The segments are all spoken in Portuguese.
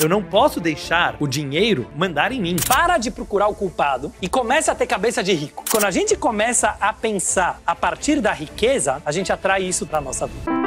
Eu não posso deixar o dinheiro mandar em mim. Para de procurar o culpado e comece a ter cabeça de rico. Quando a gente começa a pensar a partir da riqueza, a gente atrai isso para nossa vida.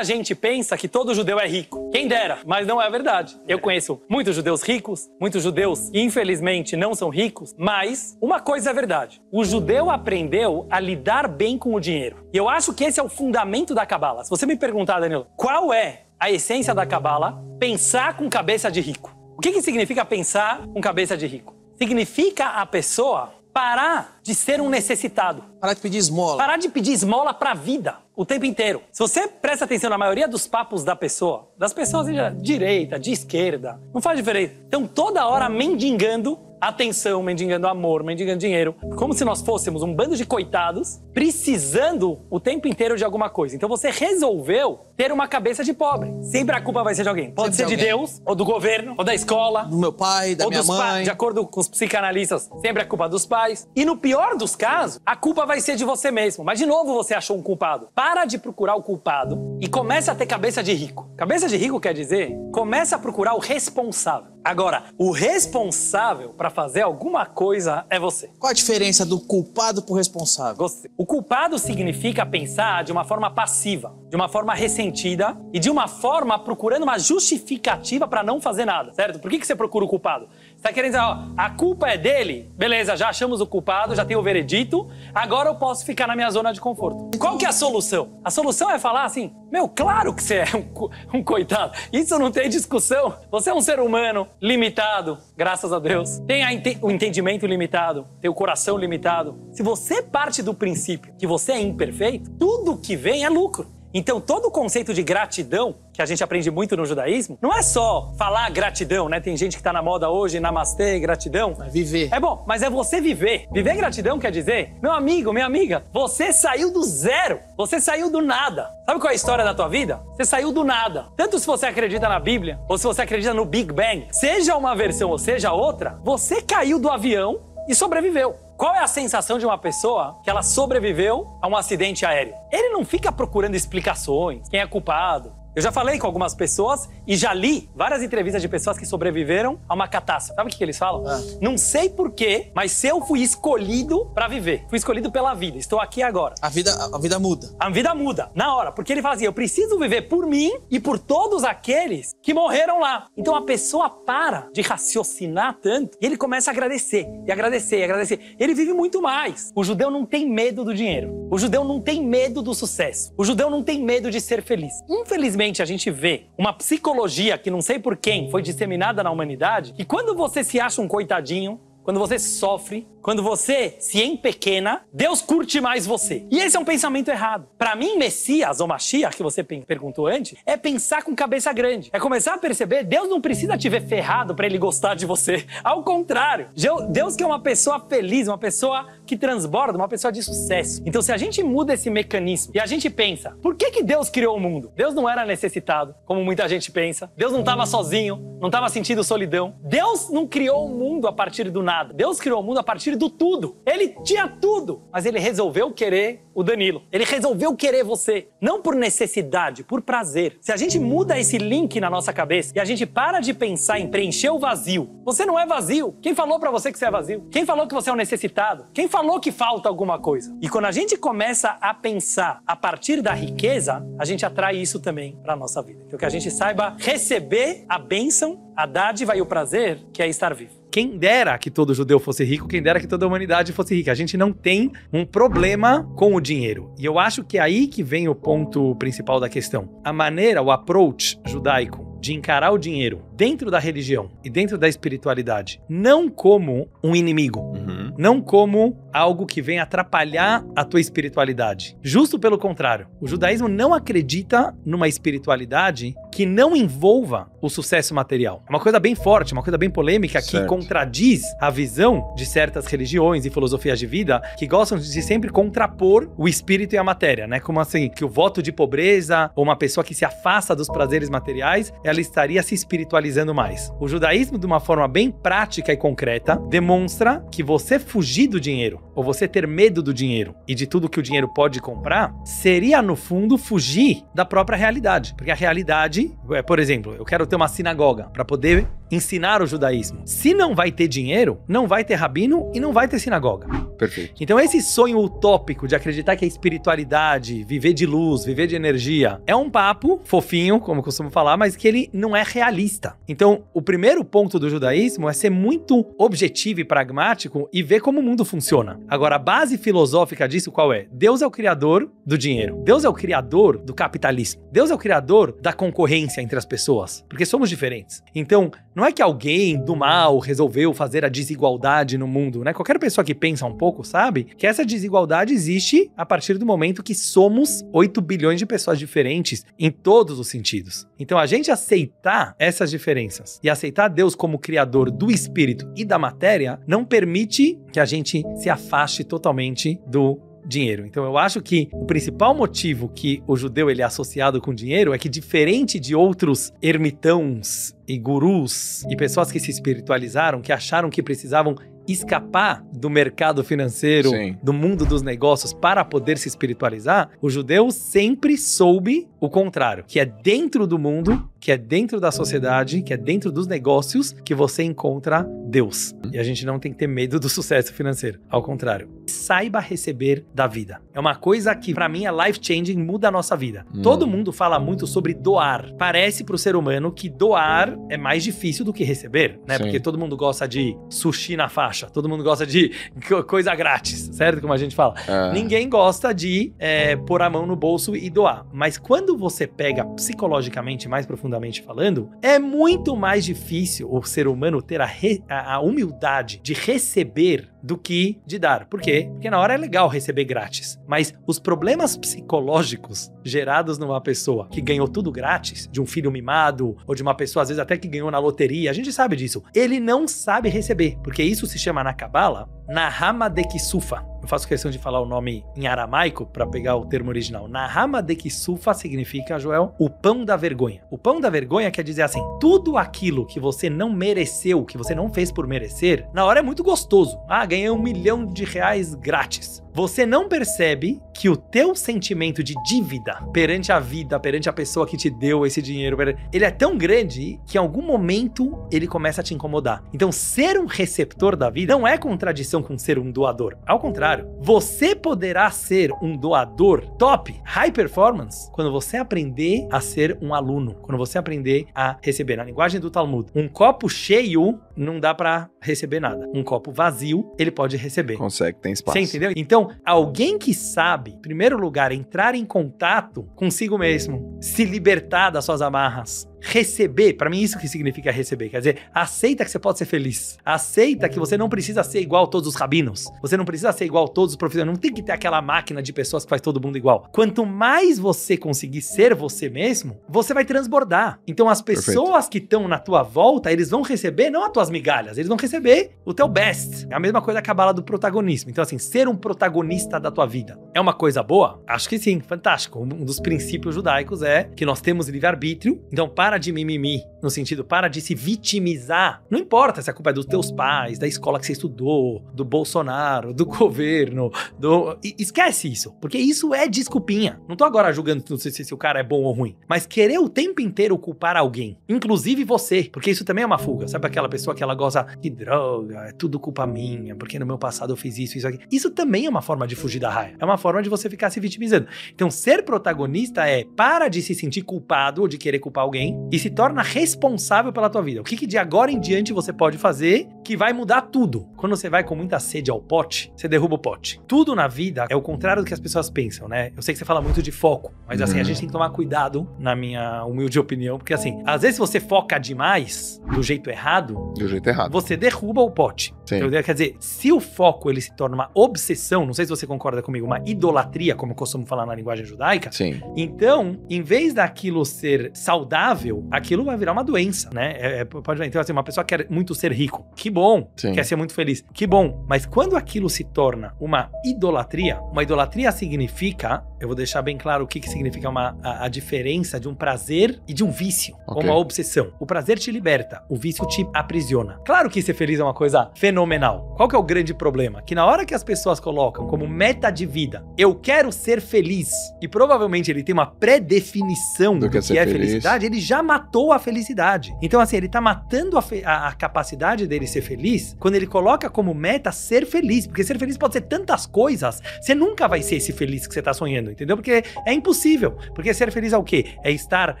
Muita gente pensa que todo judeu é rico. Quem dera, mas não é verdade. Eu conheço muitos judeus ricos, muitos judeus que infelizmente não são ricos, mas uma coisa é verdade. O judeu aprendeu a lidar bem com o dinheiro. E eu acho que esse é o fundamento da Cabala. Se você me perguntar, Danilo, qual é a essência da Cabala? Pensar com cabeça de rico. O que, que significa pensar com cabeça de rico? Significa a pessoa parar de ser um necessitado. Parar de pedir esmola. Parar de pedir esmola para a vida o tempo inteiro. Se você presta atenção na maioria dos papos da pessoa, das pessoas de direita, de esquerda, não faz diferença. Estão toda hora mendigando atenção, mendigando amor, mendigando dinheiro, como se nós fôssemos um bando de coitados precisando o tempo inteiro de alguma coisa. Então você resolveu ter uma cabeça de pobre. Sempre a culpa vai ser de alguém. Pode Sempre ser de. Deus, ou do governo, ou da escola, Do meu pai, da ou minha dos mãe. de acordo com os psicanalistas, sempre é culpa dos pais. E no pior dos casos, a culpa vai ser de você mesmo. Mas de novo você achou um culpado. Para de procurar o culpado e comece a ter cabeça de rico. Cabeça de rico quer dizer, comece a procurar o responsável. Agora, o responsável para fazer alguma coisa é você. Qual a diferença do culpado pro responsável? Você. O culpado significa pensar de uma forma passiva, de uma forma ressentida e de uma forma procurando uma justificativa para não fazer nada, certo? Por que, que você procura o culpado? Você tá querendo dizer, ó, a culpa é dele? Beleza, já achamos o culpado, já tem o veredito, agora eu posso ficar na minha zona de conforto. Qual que é a solução? A solução é falar assim, meu, claro que você é um, um coitado. Isso não tem discussão. Você é um ser humano limitado, graças a Deus. Tem a o entendimento limitado, tem o coração limitado. Se você parte do princípio que você é imperfeito, tudo que vem é lucro. Então, todo o conceito de gratidão, que a gente aprende muito no judaísmo, não é só falar gratidão, né? Tem gente que tá na moda hoje, namastê, gratidão. Vai viver. É bom, mas é você viver. Viver gratidão quer dizer, meu amigo, minha amiga, você saiu do zero. Você saiu do nada. Sabe qual é a história da tua vida? Você saiu do nada. Tanto se você acredita na Bíblia, ou se você acredita no Big Bang, seja uma versão ou seja outra, você caiu do avião e sobreviveu. Qual é a sensação de uma pessoa que ela sobreviveu a um acidente aéreo? Ele não fica procurando explicações, quem é culpado, eu já falei com algumas pessoas e já li várias entrevistas de pessoas que sobreviveram a uma catástrofe. Sabe o que, eles falam? Ah. Não sei porquê, mas se eu fui escolhido pra viver, fui escolhido pela vida, estou aqui agora. A vida, a vida muda. A vida muda na hora, porque ele fala assim: eu preciso viver por mim e por todos aqueles que morreram lá. Então a pessoa para de raciocinar tanto e ele começa a agradecer, e agradecer, e agradecer. Ele vive muito mais. O judeu não tem medo do dinheiro. O judeu não tem medo do sucesso. O judeu não tem medo de ser feliz. Infelizmente, a gente vê uma psicologia que não sei por quem foi disseminada na humanidade, que quando você se acha um coitadinho, quando você sofre, quando você se empequena, Deus curte mais você. E esse é um pensamento errado. Pra mim, Messias ou Mashiach, que você perguntou antes, é pensar com cabeça grande. É começar a perceber, Deus não precisa te ver ferrado pra ele gostar de você. Ao contrário, Deus que é uma pessoa feliz, uma pessoa que transborda, uma pessoa de sucesso. Então, se a gente muda esse mecanismo e a gente pensa, por que que Deus criou o mundo? Deus não era necessitado, como muita gente pensa. Deus não estava sozinho, não estava sentindo solidão. Deus não criou o mundo a partir do nada. Deus criou o mundo a partir do tudo. Ele tinha tudo, mas ele resolveu querer o Danilo. Ele resolveu querer você, não por necessidade, por prazer. Se a gente muda esse link na nossa cabeça e a gente para de pensar em preencher o vazio, você não é vazio. Quem falou pra você que você é vazio? Quem falou que você é um necessitado? Quem falou que falta alguma coisa? E quando a gente começa a pensar a partir da riqueza, a gente atrai isso também pra nossa vida. Então que a gente saiba receber a bênção, a dádiva e o prazer que é estar vivo. Quem dera que todo judeu fosse rico, quem dera que toda a humanidade fosse rica. A gente não tem um problema com o dinheiro. E eu acho que é aí que vem o ponto principal da questão. A maneira, o approach judaico de encarar o dinheiro dentro da religião e dentro da espiritualidade, não como um inimigo, Uhum. Não como algo que vem atrapalhar a tua espiritualidade. Justo pelo contrário, o judaísmo não acredita numa espiritualidade que não envolva o sucesso material. É uma coisa bem forte, uma coisa bem polêmica que Certo. contradiz a visão de certas religiões e filosofias de vida que gostam de sempre contrapor o espírito e a matéria, né? Como assim, que o voto de pobreza ou uma pessoa que se afasta dos prazeres materiais, ela estaria se espiritualizando mais. O judaísmo, de uma forma bem prática e concreta, demonstra que você fugir do dinheiro, ou você ter medo do dinheiro e de tudo que o dinheiro pode comprar, seria no fundo fugir da própria realidade. Porque a realidade, é, por exemplo, eu quero ter uma sinagoga para poder ensinar o judaísmo. Se não vai ter dinheiro, não vai ter rabino e não vai ter sinagoga. Perfeito. Então, esse sonho utópico de acreditar que a espiritualidade, viver de luz, viver de energia, é um papo fofinho, como eu costumo falar, mas que ele não é realista. Então, o primeiro ponto do judaísmo é ser muito objetivo e pragmático e ver como o mundo funciona. Agora, a base filosófica disso qual é? Deus é o criador do dinheiro. Deus é o criador do capitalismo. Deus é o criador da concorrência entre as pessoas, porque somos diferentes. Então, não é que alguém do mal resolveu fazer a desigualdade no mundo, né? Qualquer pessoa que pensa um pouco sabe que essa desigualdade existe a partir do momento que somos 8 bilhões de pessoas diferentes em todos os sentidos. Então a gente aceitar essas diferenças e aceitar Deus como criador do espírito e da matéria não permite que a gente se afaste totalmente do dinheiro. Então eu acho que o principal motivo que o judeu ele é associado com dinheiro é que diferente de outros ermitãos e gurus e pessoas que se espiritualizaram, que acharam que precisavam escapar do mercado financeiro, Sim. do mundo dos negócios para poder se espiritualizar, o judeu sempre soube o contrário, que é dentro do mundo, que é dentro da sociedade, que é dentro dos negócios que você encontra Deus. E a gente não tem que ter medo do sucesso financeiro, ao contrário. Saiba receber da vida. É uma coisa que para mim é life changing, muda a nossa vida. Hum. Todo mundo fala muito sobre doar. Parece pro ser humano que doar é mais difícil do que receber, né? Sim. Porque todo mundo gosta de sushi na faixa, todo mundo gosta de co- coisa grátis, certo? Como a gente fala. É. Ninguém gosta de é, pôr a mão no bolso e doar. Mas quando você pega psicologicamente, mais profundamente falando, é muito mais difícil o ser humano ter a, re- a- a humildade de receber do que de dar. Por quê? Porque na hora é legal receber grátis. Mas os problemas psicológicos gerados numa pessoa que ganhou tudo grátis, de um filho mimado, ou de uma pessoa, às vezes, até que ganhou na loteria, a gente sabe disso. Ele não sabe receber. Porque isso se chama na Kabbalah Nahama de Kisufa. Eu faço questão de falar o nome em aramaico para pegar o termo original. Nahama de Kisufa significa, Joel, o pão da vergonha. O pão da vergonha quer dizer assim: tudo aquilo que você não mereceu, que você não fez por merecer, na hora é muito gostoso. Ah, ganhei um milhão de reais grátis. Você não percebe que o teu sentimento de dívida perante a vida, perante a pessoa que te deu esse dinheiro, ele é tão grande que em algum momento ele começa a te incomodar. Então, ser um receptor da vida não é contradição com ser um doador. Ao contrário, você poderá ser um doador top, high performance, quando você aprender a ser um aluno, quando você aprender a receber. Na linguagem do Talmud, um copo cheio não dá pra receber nada. Um copo vazio, ele pode receber. Consegue, tem espaço. Você entendeu? Então, alguém que sabe, em primeiro lugar, entrar em contato consigo mesmo, se libertar das suas amarras, receber, pra mim isso que significa receber, quer dizer, aceita que você pode ser feliz, aceita que você não precisa ser igual a todos os rabinos, você não precisa ser igual a todos os profissionais, não tem que ter aquela máquina de pessoas que faz todo mundo igual. Quanto mais você conseguir ser você mesmo, você vai transbordar. Então as pessoas que estão na tua volta, eles vão receber não as tuas migalhas, eles vão receber o teu best. É a mesma coisa que a bala do protagonismo. Então assim, ser um protagonista da tua vida é uma coisa boa? Acho que sim, fantástico. Um dos princípios judaicos é que nós temos livre-arbítrio, então para de mimimi, no sentido, para de se vitimizar. Não importa se a culpa é dos teus pais, da escola que você estudou, do Bolsonaro, do governo, do... Esquece isso, porque isso é desculpinha. Não tô agora julgando não sei se, o cara é bom ou ruim, mas querer o tempo inteiro culpar alguém, inclusive você, porque isso também é uma fuga. Sabe aquela pessoa que ela gosta de droga, é tudo culpa minha, porque no meu passado eu fiz isso, isso aqui. Isso também é uma forma de fugir da raia. É uma forma de você ficar se vitimizando. Então, ser protagonista é para de se sentir culpado ou de querer culpar alguém e se torna responsável pela tua vida. O que, que de agora em diante você pode fazer que vai mudar tudo? Quando você vai com muita sede ao pote, você derruba o pote. Tudo na vida é o contrário do que as pessoas pensam, né? Eu sei que você fala muito de foco, mas assim, a Uhum. gente tem que tomar cuidado, na minha humilde opinião, porque assim, às vezes você foca demais do jeito errado, Do jeito errado. você derruba o pote. Sim. Entendeu? Quer dizer, se o foco ele se torna uma obsessão, não sei se você concorda comigo, uma idolatria, como eu costumo falar na linguagem judaica, Sim. então, em vez daquilo ser saudável, aquilo vai virar uma doença, né? É- é- pode ver. Então, assim, uma pessoa quer muito ser rico. Que bom, Sim. quer ser muito feliz. Que bom. Mas quando aquilo se torna uma idolatria, uma idolatria significa, eu vou deixar bem claro o que, que significa uma, a, a diferença de um prazer e de um vício, ou Ok. uma obsessão. O prazer te liberta, o vício te aprisiona. Claro que ser feliz é uma coisa fenomenal. Qual que é o grande problema? Que na hora que as pessoas colocam como meta de vida, eu quero ser feliz, e provavelmente ele tem uma pré-definição Do do, que é que é feliz. felicidade, ele já matou a felicidade. Então, assim, ele tá matando a, a- a capacidade dele ser feliz quando ele coloca como meta ser feliz. Porque ser feliz pode ser tantas coisas, você nunca vai ser esse feliz que você tá sonhando, entendeu? Porque é impossível. Porque ser feliz é o quê? É estar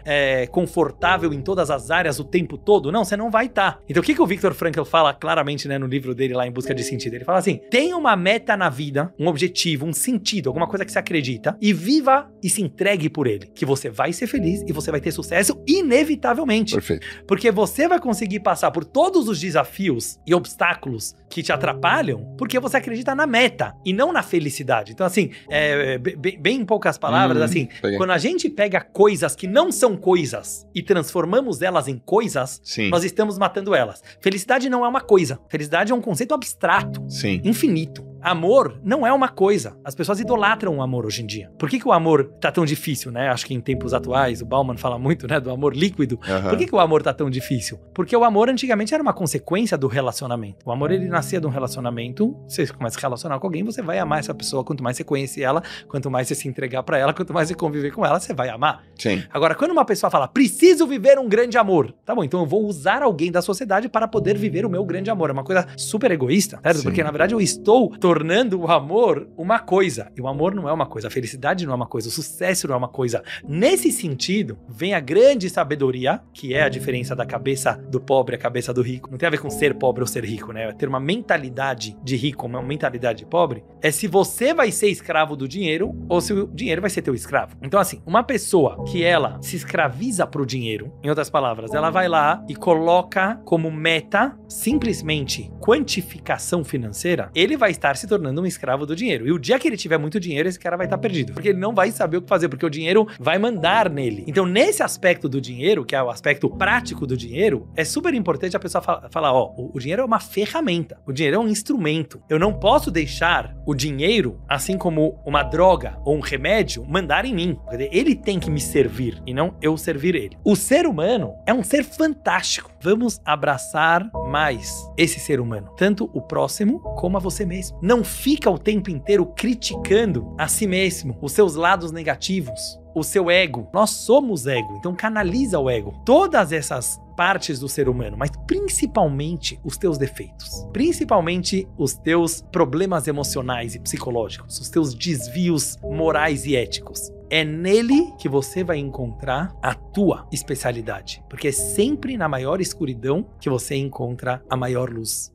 é, confortável em todas as áreas o tempo todo? Não, você não vai estar. Então, o que, que o Viktor Frankl fala claramente né, no livro dele lá em Busca de Sentido? Ele fala assim: tem uma meta na vida, um objetivo, um sentido, alguma coisa que você acredita, e viva e se entregue por ele. Que você vai ser feliz e você vai ter sucesso inevitavelmente. Perfeito. Porque você vai conseguir passar por todos os desafios e obstáculos que te atrapalham, porque você acredita na meta e não na felicidade. Então, assim, é, be- be- bem em poucas palavras, Hum, assim, peguei. quando a gente pega coisas que não são coisas e transformamos elas em coisas, Sim. nós estamos matando elas. Felicidade não é uma coisa. Felicidade é um conceito abstrato Sim. infinito. Amor não é uma coisa. As pessoas idolatram o amor hoje em dia. Por que, que o amor tá tão difícil, né? Acho que em tempos atuais, o Bauman fala muito, né, do amor líquido. Aham. Por que, que o amor tá tão difícil? Porque o amor antigamente era uma consequência do relacionamento. O amor ele nascia de um relacionamento. Você começa a se relacionar com alguém, você vai amar essa pessoa. Quanto mais você conhece ela, quanto mais você se entregar pra ela, quanto mais você conviver com ela, você vai amar. Sim. Agora, quando uma pessoa fala, preciso viver um grande amor, tá bom, então eu vou usar alguém da sociedade para poder viver o meu grande amor. É uma coisa super egoísta, certo? Sim. Porque na verdade eu estou tornando o amor uma coisa. E o amor não é uma coisa, a felicidade não é uma coisa, o sucesso não é uma coisa. Nesse sentido, vem a grande sabedoria, que é a diferença da cabeça do pobre a cabeça do rico. Não tem a ver com ser pobre ou ser rico, né? É ter uma mentalidade de rico, uma mentalidade de pobre, é se você vai ser escravo do dinheiro ou se o dinheiro vai ser teu escravo. Então, assim, uma pessoa que ela se escraviza pro dinheiro, em outras palavras, ela vai lá e coloca como meta simplesmente quantificação financeira, ele vai estar se tornando um escravo do dinheiro. E o dia que ele tiver muito dinheiro, esse cara vai estar perdido, porque ele não vai saber o que fazer, porque o dinheiro vai mandar nele. Então, nesse aspecto do dinheiro, que é o aspecto prático do dinheiro, é super importante a pessoa fa- falar, ó, o, o dinheiro é uma ferramenta, o dinheiro é um instrumento. Eu não posso deixar o dinheiro, assim como uma droga ou um remédio, mandar em mim. Ele tem que me servir e não eu servir ele. O ser humano é um ser fantástico. Vamos abraçar mais esse ser humano, tanto o próximo como a você mesmo. Não fica o tempo inteiro criticando a si mesmo, os seus lados negativos, o seu ego. Nós somos ego, então canaliza o ego. Todas essas partes do ser humano, mas principalmente os teus defeitos, principalmente os teus problemas emocionais e psicológicos, os teus desvios morais e éticos. É nele que você vai encontrar a tua especialidade, porque é sempre na maior escuridão que você encontra a maior luz.